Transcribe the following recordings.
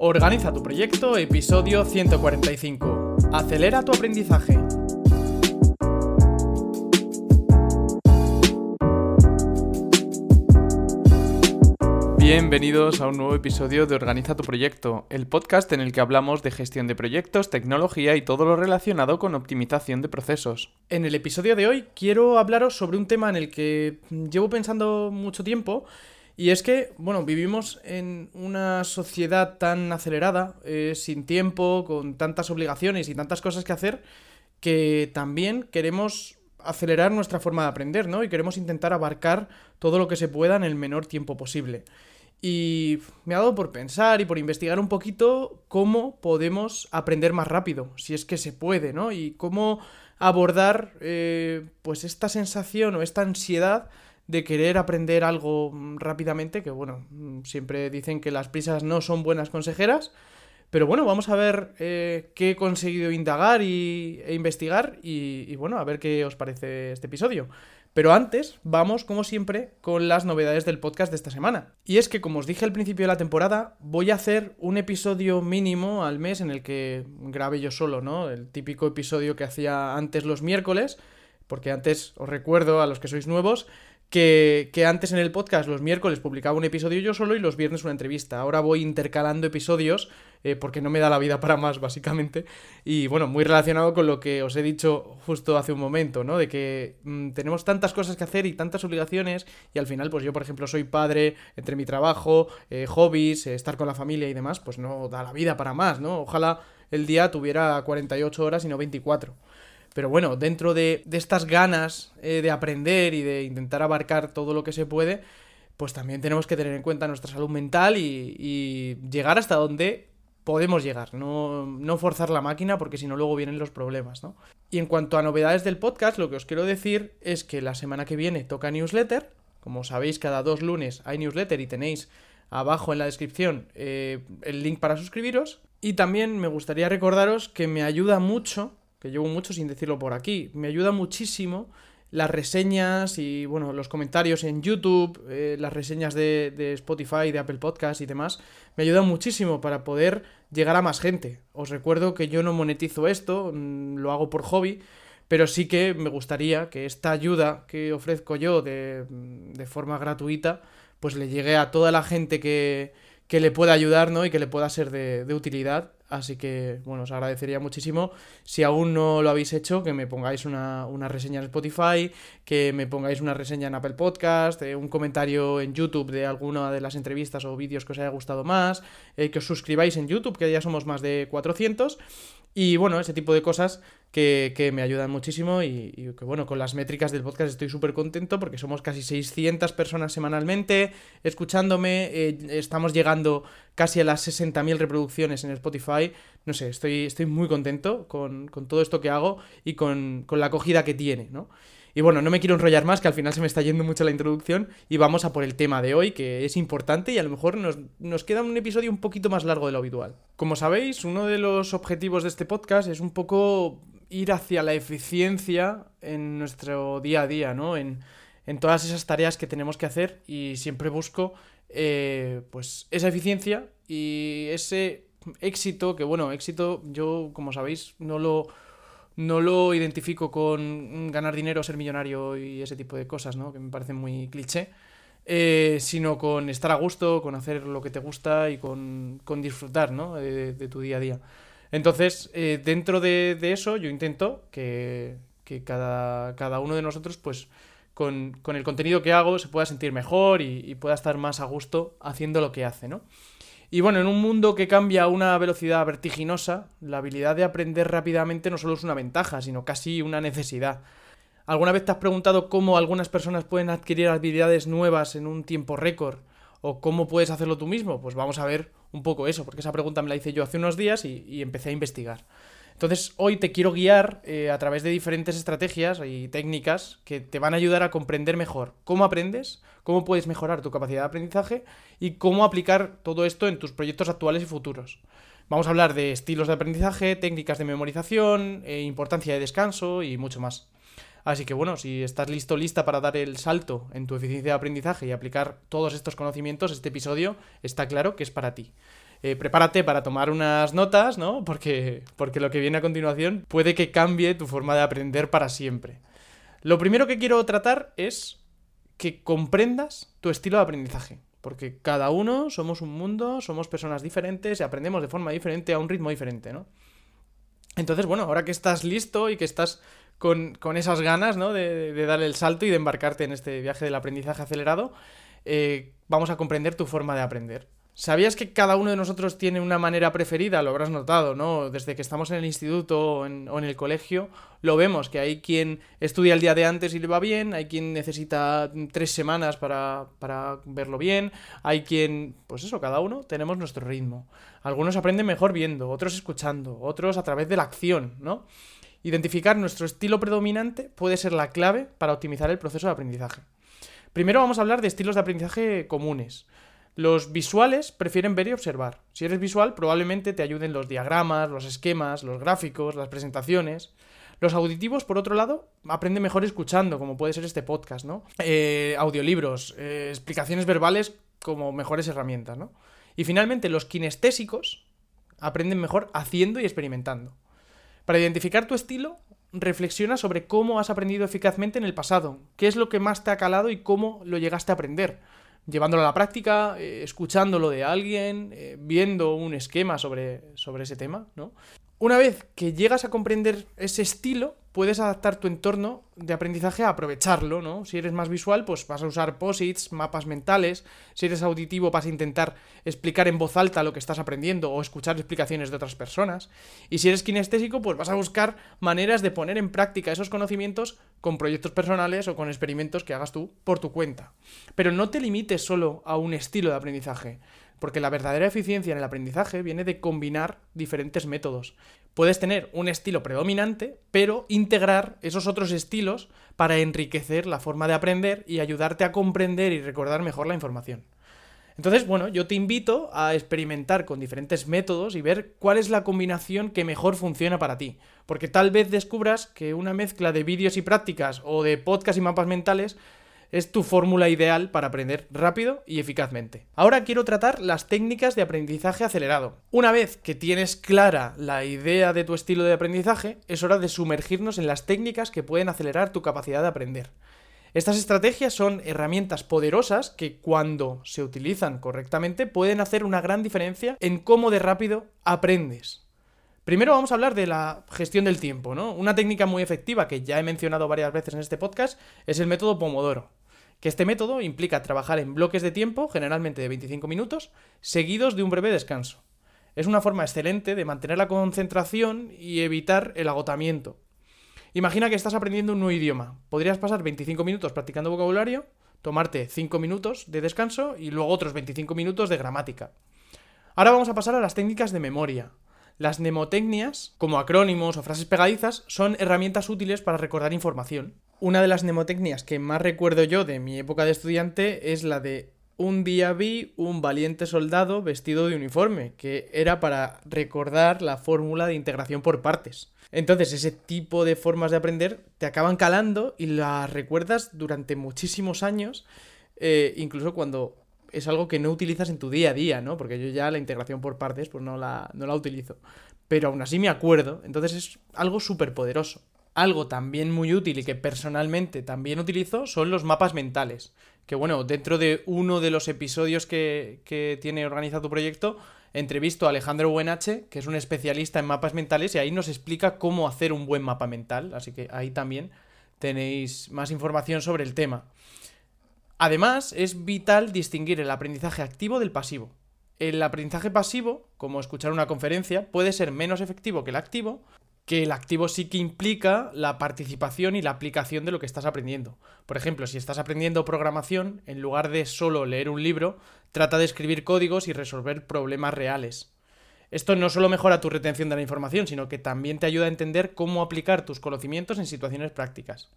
Organiza tu proyecto, episodio 145. Acelera tu aprendizaje. Bienvenidos a un nuevo episodio de Organiza tu proyecto, el podcast en el que hablamos de gestión de proyectos, tecnología y todo lo relacionado con optimización de procesos. En el episodio de hoy quiero hablaros sobre un tema en el que llevo pensando mucho tiempo y es que, bueno, vivimos en una sociedad tan acelerada, eh, sin tiempo, con tantas obligaciones y tantas cosas que hacer, que también queremos acelerar nuestra forma de aprender, ¿no? Y queremos intentar abarcar todo lo que se pueda en el menor tiempo posible. Y me ha dado por pensar y por investigar un poquito cómo podemos aprender más rápido, si es que se puede, ¿no? Y cómo abordar eh, pues esta sensación o esta ansiedad de querer aprender algo rápidamente, que bueno, siempre dicen que las prisas no son buenas consejeras, pero bueno, vamos a ver eh, qué he conseguido indagar y, e investigar y, y bueno, a ver qué os parece este episodio. Pero antes, vamos, como siempre, con las novedades del podcast de esta semana. Y es que, como os dije al principio de la temporada, voy a hacer un episodio mínimo al mes en el que grabe yo solo, ¿no? El típico episodio que hacía antes los miércoles, porque antes os recuerdo a los que sois nuevos que, antes en el podcast los miércoles publicaba un episodio yo solo y los viernes una entrevista. Ahora voy intercalando episodios eh, porque no me da la vida para más, básicamente. Y bueno, muy relacionado con lo que os he dicho justo hace un momento, ¿no? De que mm, tenemos tantas cosas que hacer y tantas obligaciones y al final, pues yo, por ejemplo, soy padre, entre mi trabajo, eh, hobbies, eh, estar con la familia y demás, pues no da la vida para más, ¿no? Ojalá el día tuviera 48 horas y no 24. Pero bueno, dentro de, estas ganas eh, de aprender y de intentar abarcar todo lo que se puede, pues también tenemos que tener en cuenta nuestra salud mental y, llegar hasta donde podemos llegar, no, no, forzar la máquina porque si no luego vienen los problemas, ¿no? Y en cuanto a novedades del podcast, lo que os quiero decir es que la semana que viene toca newsletter, como sabéis cada dos lunes hay newsletter y tenéis abajo en la descripción eh, el link para suscribiros, y también me gustaría recordaros que me ayuda mucho que llevo mucho sin decirlo por aquí. Me ayuda muchísimo las reseñas y bueno, los comentarios en YouTube, eh, las reseñas de, de, Spotify, de Apple Podcast y demás, me ayudan muchísimo para poder llegar a más gente. Os recuerdo que yo no monetizo esto, mm, lo hago por hobby, pero sí que me gustaría que esta ayuda que ofrezco yo de, de forma gratuita, pues le llegue a toda la gente que, que le pueda ayudar, ¿no? Y que le pueda ser de, de utilidad Así que, bueno, os agradecería muchísimo si aún no lo habéis hecho, que me pongáis una, reseña en Spotify, que me pongáis una reseña en Apple Podcast, eh, un comentario en YouTube de alguna de las entrevistas o vídeos que os haya gustado más, eh, que os suscribáis en YouTube, que ya somos más de 400. Y bueno, ese tipo de cosas que, me ayudan muchísimo y, que bueno, con las métricas del podcast estoy súper contento porque somos casi 600 personas semanalmente escuchándome, eh, estamos llegando casi a las 60.000 reproducciones en Spotify, no sé, estoy, estoy muy contento con, todo esto que hago y con, con la acogida que tiene, ¿no? Y bueno, no me quiero enrollar más, que al final se me está yendo mucho la introducción y vamos a por el tema de hoy, que es importante y a lo mejor nos, queda un episodio un poquito más largo de lo habitual. Como sabéis, uno de los objetivos de este podcast es un poco ir hacia la eficiencia en nuestro día a día, ¿no? En, todas esas tareas que tenemos que hacer y siempre busco eh, pues esa eficiencia y ese éxito, que bueno, éxito yo, como sabéis, no lo no lo identifico con ganar dinero, ser millonario y ese tipo de cosas, ¿no? Que me parecen muy cliché. Eh, sino con estar a gusto, con hacer lo que te gusta y con, disfrutar, ¿no? De, tu día a día. Entonces, eh, dentro de, eso, yo intento que, cada, cada, uno de nosotros, pues, con, el contenido que hago, se pueda sentir mejor y, y pueda estar más a gusto haciendo lo que hace, ¿no? Y bueno, en un mundo que cambia a una velocidad vertiginosa, la habilidad de aprender rápidamente no solo es una ventaja, sino casi una necesidad. ¿Alguna vez te has preguntado cómo algunas personas pueden adquirir habilidades nuevas en un tiempo récord? ¿O cómo puedes hacerlo tú mismo? Pues vamos a ver un poco eso, porque esa pregunta me la hice yo hace unos días y, empecé a investigar. Entonces, hoy te quiero guiar eh, a través de diferentes estrategias y técnicas que te van a ayudar a comprender mejor cómo aprendes, cómo puedes mejorar tu capacidad de aprendizaje y cómo aplicar todo esto en tus proyectos actuales y futuros. Vamos a hablar de estilos de aprendizaje, técnicas de memorización, eh, importancia de descanso y mucho más. Así que bueno, si estás listo, lista para dar el salto en tu eficiencia de aprendizaje y aplicar todos estos conocimientos, este episodio está claro que es para ti. eh, prepárate para tomar unas notas, ¿no? Porque, porque lo que viene a continuación puede que cambie tu forma de aprender para siempre. Lo primero que quiero tratar es que comprendas tu estilo de aprendizaje. Porque cada uno somos un mundo, somos personas diferentes y aprendemos de forma diferente a un ritmo diferente, ¿no? Entonces, bueno, ahora que estás listo y que estás con, esas ganas, ¿no? De, de, el salto y de embarcarte en este viaje del aprendizaje acelerado, eh, vamos a comprender tu forma de aprender. ¿Sabías que cada uno de nosotros tiene una manera preferida? Lo habrás notado, ¿no? Desde que estamos en el instituto o en, el colegio, lo vemos, que hay quien estudia el día de antes y le va bien, hay quien necesita tres semanas para, para verlo bien, hay quien, pues eso, cada uno tenemos nuestro ritmo. Algunos aprenden mejor viendo, otros escuchando, otros a través de la acción, ¿no? Identificar nuestro estilo predominante puede ser la clave para optimizar el proceso de aprendizaje. Primero vamos a hablar de estilos de aprendizaje comunes. Los visuales prefieren ver y observar. Si eres visual, probablemente te ayuden los diagramas, los esquemas, los gráficos, las presentaciones. Los auditivos, por otro lado, aprenden mejor escuchando, como puede ser este podcast, ¿no? Eh, audiolibros, eh, explicaciones verbales como mejores herramientas, ¿no? Y finalmente, los kinestésicos aprenden mejor haciendo y experimentando. Para identificar tu estilo, reflexiona sobre cómo has aprendido eficazmente en el pasado, qué es lo que más te ha calado y cómo lo llegaste a aprender llevándolo a la práctica, eh, escuchándolo de alguien, eh, viendo un esquema sobre, sobre ese tema, ¿no? Una vez que llegas a comprender ese estilo, puedes adaptar tu entorno de aprendizaje a aprovecharlo, ¿no? Si eres más visual, pues vas a usar posits, mapas mentales. Si eres auditivo, vas a intentar explicar en voz alta lo que estás aprendiendo o escuchar explicaciones de otras personas. Y si eres kinestésico, pues vas a buscar maneras de poner en práctica esos conocimientos con proyectos personales o con experimentos que hagas tú por tu cuenta. Pero no te limites solo a un estilo de aprendizaje. Porque la verdadera eficiencia en el aprendizaje viene de combinar diferentes métodos. Puedes tener un estilo predominante, pero integrar esos otros estilos para enriquecer la forma de aprender y ayudarte a comprender y recordar mejor la información. Entonces, bueno, yo te invito a experimentar con diferentes métodos y ver cuál es la combinación que mejor funciona para ti. Porque tal vez descubras que una mezcla de vídeos y prácticas o de podcast y mapas mentales es tu fórmula ideal para aprender rápido y eficazmente. Ahora quiero tratar las técnicas de aprendizaje acelerado. Una vez que tienes clara la idea de tu estilo de aprendizaje, es hora de sumergirnos en las técnicas que pueden acelerar tu capacidad de aprender. Estas estrategias son herramientas poderosas que cuando se utilizan correctamente pueden hacer una gran diferencia en cómo de rápido aprendes. Primero vamos a hablar de la gestión del tiempo, ¿no? Una técnica muy efectiva que ya he mencionado varias veces en este podcast es el método Pomodoro que este método implica trabajar en bloques de tiempo, generalmente de 25 minutos, seguidos de un breve descanso. Es una forma excelente de mantener la concentración y evitar el agotamiento. Imagina que estás aprendiendo un nuevo idioma. Podrías pasar 25 minutos practicando vocabulario, tomarte 5 minutos de descanso y luego otros 25 minutos de gramática. Ahora vamos a pasar a las técnicas de memoria. Las mnemotecnias, como acrónimos o frases pegadizas, son herramientas útiles para recordar información. Una de las mnemotecnias que más recuerdo yo de mi época de estudiante es la de un día vi un valiente soldado vestido de uniforme, que era para recordar la fórmula de integración por partes. Entonces, ese tipo de formas de aprender te acaban calando y las recuerdas durante muchísimos años, eh, incluso cuando es algo que no utilizas en tu día a día, ¿no? Porque yo ya la integración por partes, pues no la, no la utilizo. Pero aún así me acuerdo, entonces es algo súper poderoso. Algo también muy útil y que personalmente también utilizo son los mapas mentales. Que bueno, dentro de uno de los episodios que, que tiene organizado tu proyecto, entrevisto a Alejandro Buenache, que es un especialista en mapas mentales, y ahí nos explica cómo hacer un buen mapa mental. Así que ahí también tenéis más información sobre el tema. Además, es vital distinguir el aprendizaje activo del pasivo. El aprendizaje pasivo, como escuchar una conferencia, puede ser menos efectivo que el activo, que el activo sí que implica la participación y la aplicación de lo que estás aprendiendo. Por ejemplo, si estás aprendiendo programación, en lugar de solo leer un libro, trata de escribir códigos y resolver problemas reales. Esto no solo mejora tu retención de la información, sino que también te ayuda a entender cómo aplicar tus conocimientos en situaciones prácticas.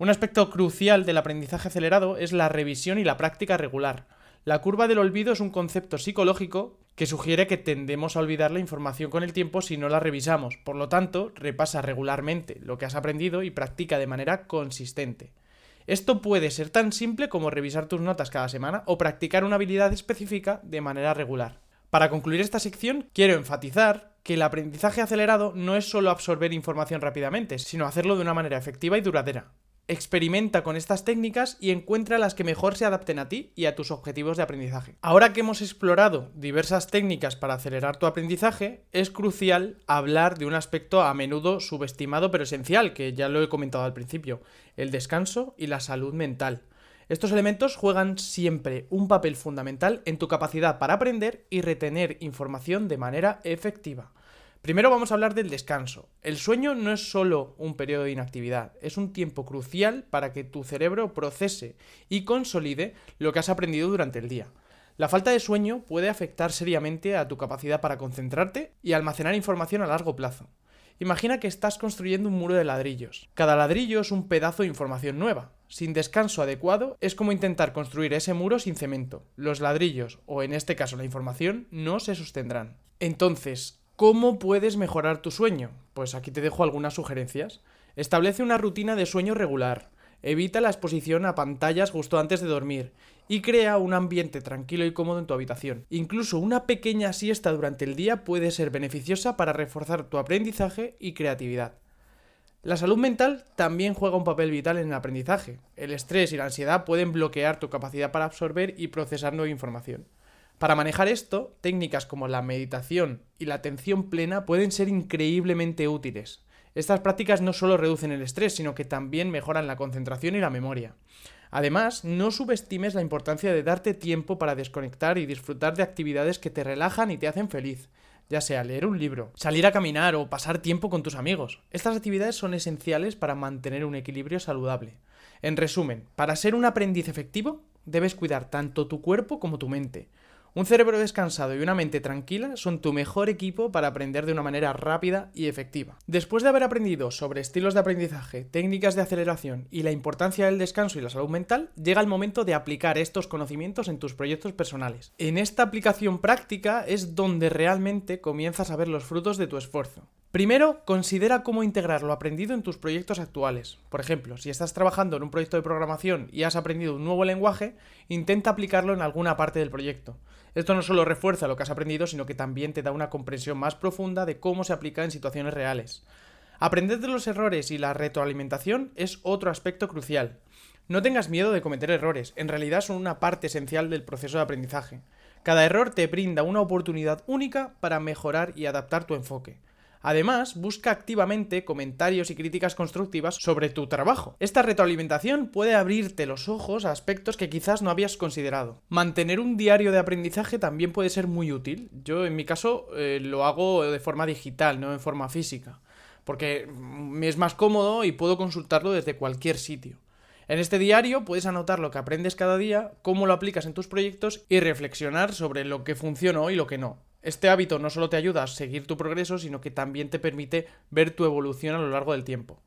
Un aspecto crucial del aprendizaje acelerado es la revisión y la práctica regular. La curva del olvido es un concepto psicológico que sugiere que tendemos a olvidar la información con el tiempo si no la revisamos. Por lo tanto, repasa regularmente lo que has aprendido y practica de manera consistente. Esto puede ser tan simple como revisar tus notas cada semana o practicar una habilidad específica de manera regular. Para concluir esta sección, quiero enfatizar que el aprendizaje acelerado no es solo absorber información rápidamente, sino hacerlo de una manera efectiva y duradera. Experimenta con estas técnicas y encuentra las que mejor se adapten a ti y a tus objetivos de aprendizaje. Ahora que hemos explorado diversas técnicas para acelerar tu aprendizaje, es crucial hablar de un aspecto a menudo subestimado pero esencial, que ya lo he comentado al principio, el descanso y la salud mental. Estos elementos juegan siempre un papel fundamental en tu capacidad para aprender y retener información de manera efectiva. Primero vamos a hablar del descanso. El sueño no es solo un periodo de inactividad, es un tiempo crucial para que tu cerebro procese y consolide lo que has aprendido durante el día. La falta de sueño puede afectar seriamente a tu capacidad para concentrarte y almacenar información a largo plazo. Imagina que estás construyendo un muro de ladrillos. Cada ladrillo es un pedazo de información nueva. Sin descanso adecuado es como intentar construir ese muro sin cemento. Los ladrillos, o en este caso la información, no se sostendrán. Entonces, ¿Cómo puedes mejorar tu sueño? Pues aquí te dejo algunas sugerencias. Establece una rutina de sueño regular. Evita la exposición a pantallas justo antes de dormir y crea un ambiente tranquilo y cómodo en tu habitación. Incluso una pequeña siesta durante el día puede ser beneficiosa para reforzar tu aprendizaje y creatividad. La salud mental también juega un papel vital en el aprendizaje. El estrés y la ansiedad pueden bloquear tu capacidad para absorber y procesar nueva información. Para manejar esto, técnicas como la meditación y la atención plena pueden ser increíblemente útiles. Estas prácticas no solo reducen el estrés, sino que también mejoran la concentración y la memoria. Además, no subestimes la importancia de darte tiempo para desconectar y disfrutar de actividades que te relajan y te hacen feliz, ya sea leer un libro, salir a caminar o pasar tiempo con tus amigos. Estas actividades son esenciales para mantener un equilibrio saludable. En resumen, para ser un aprendiz efectivo, debes cuidar tanto tu cuerpo como tu mente. Un cerebro descansado y una mente tranquila son tu mejor equipo para aprender de una manera rápida y efectiva. Después de haber aprendido sobre estilos de aprendizaje, técnicas de aceleración y la importancia del descanso y la salud mental, llega el momento de aplicar estos conocimientos en tus proyectos personales. En esta aplicación práctica es donde realmente comienzas a ver los frutos de tu esfuerzo. Primero, considera cómo integrar lo aprendido en tus proyectos actuales. Por ejemplo, si estás trabajando en un proyecto de programación y has aprendido un nuevo lenguaje, intenta aplicarlo en alguna parte del proyecto. Esto no solo refuerza lo que has aprendido, sino que también te da una comprensión más profunda de cómo se aplica en situaciones reales. Aprender de los errores y la retroalimentación es otro aspecto crucial. No tengas miedo de cometer errores, en realidad son una parte esencial del proceso de aprendizaje. Cada error te brinda una oportunidad única para mejorar y adaptar tu enfoque. Además, busca activamente comentarios y críticas constructivas sobre tu trabajo. Esta retroalimentación puede abrirte los ojos a aspectos que quizás no habías considerado. Mantener un diario de aprendizaje también puede ser muy útil. Yo en mi caso eh, lo hago de forma digital, no en forma física, porque me es más cómodo y puedo consultarlo desde cualquier sitio. En este diario puedes anotar lo que aprendes cada día, cómo lo aplicas en tus proyectos y reflexionar sobre lo que funcionó y lo que no. Este hábito no solo te ayuda a seguir tu progreso, sino que también te permite ver tu evolución a lo largo del tiempo.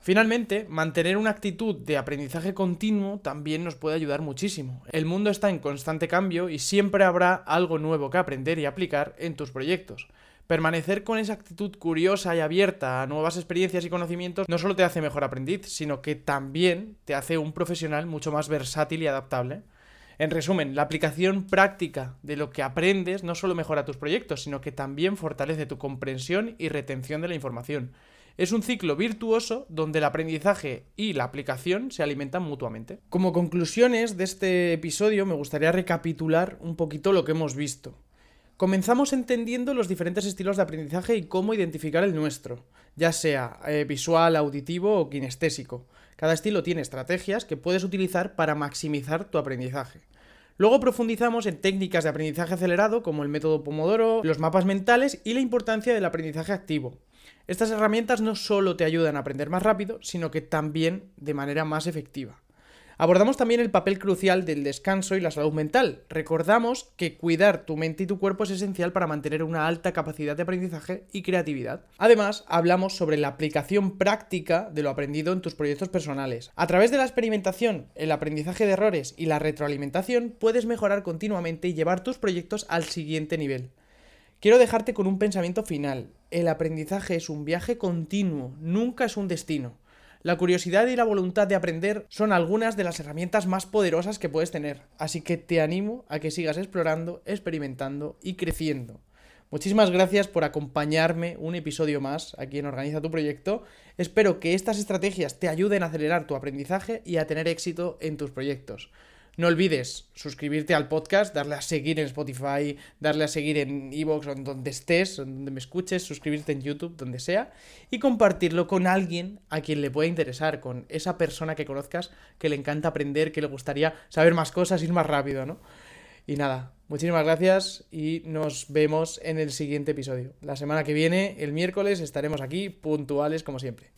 Finalmente, mantener una actitud de aprendizaje continuo también nos puede ayudar muchísimo. El mundo está en constante cambio y siempre habrá algo nuevo que aprender y aplicar en tus proyectos. Permanecer con esa actitud curiosa y abierta a nuevas experiencias y conocimientos no solo te hace mejor aprendiz, sino que también te hace un profesional mucho más versátil y adaptable. En resumen, la aplicación práctica de lo que aprendes no solo mejora tus proyectos, sino que también fortalece tu comprensión y retención de la información. Es un ciclo virtuoso donde el aprendizaje y la aplicación se alimentan mutuamente. Como conclusiones de este episodio me gustaría recapitular un poquito lo que hemos visto. Comenzamos entendiendo los diferentes estilos de aprendizaje y cómo identificar el nuestro, ya sea eh, visual, auditivo o kinestésico. Cada estilo tiene estrategias que puedes utilizar para maximizar tu aprendizaje. Luego profundizamos en técnicas de aprendizaje acelerado como el método Pomodoro, los mapas mentales y la importancia del aprendizaje activo. Estas herramientas no solo te ayudan a aprender más rápido, sino que también de manera más efectiva. Abordamos también el papel crucial del descanso y la salud mental. Recordamos que cuidar tu mente y tu cuerpo es esencial para mantener una alta capacidad de aprendizaje y creatividad. Además, hablamos sobre la aplicación práctica de lo aprendido en tus proyectos personales. A través de la experimentación, el aprendizaje de errores y la retroalimentación, puedes mejorar continuamente y llevar tus proyectos al siguiente nivel. Quiero dejarte con un pensamiento final. El aprendizaje es un viaje continuo, nunca es un destino. La curiosidad y la voluntad de aprender son algunas de las herramientas más poderosas que puedes tener, así que te animo a que sigas explorando, experimentando y creciendo. Muchísimas gracias por acompañarme un episodio más aquí en Organiza tu Proyecto. Espero que estas estrategias te ayuden a acelerar tu aprendizaje y a tener éxito en tus proyectos. No olvides suscribirte al podcast, darle a seguir en Spotify, darle a seguir en Evox o en donde estés, donde me escuches, suscribirte en YouTube, donde sea, y compartirlo con alguien a quien le pueda interesar, con esa persona que conozcas que le encanta aprender, que le gustaría saber más cosas, ir más rápido, ¿no? Y nada, muchísimas gracias y nos vemos en el siguiente episodio. La semana que viene, el miércoles, estaremos aquí puntuales como siempre.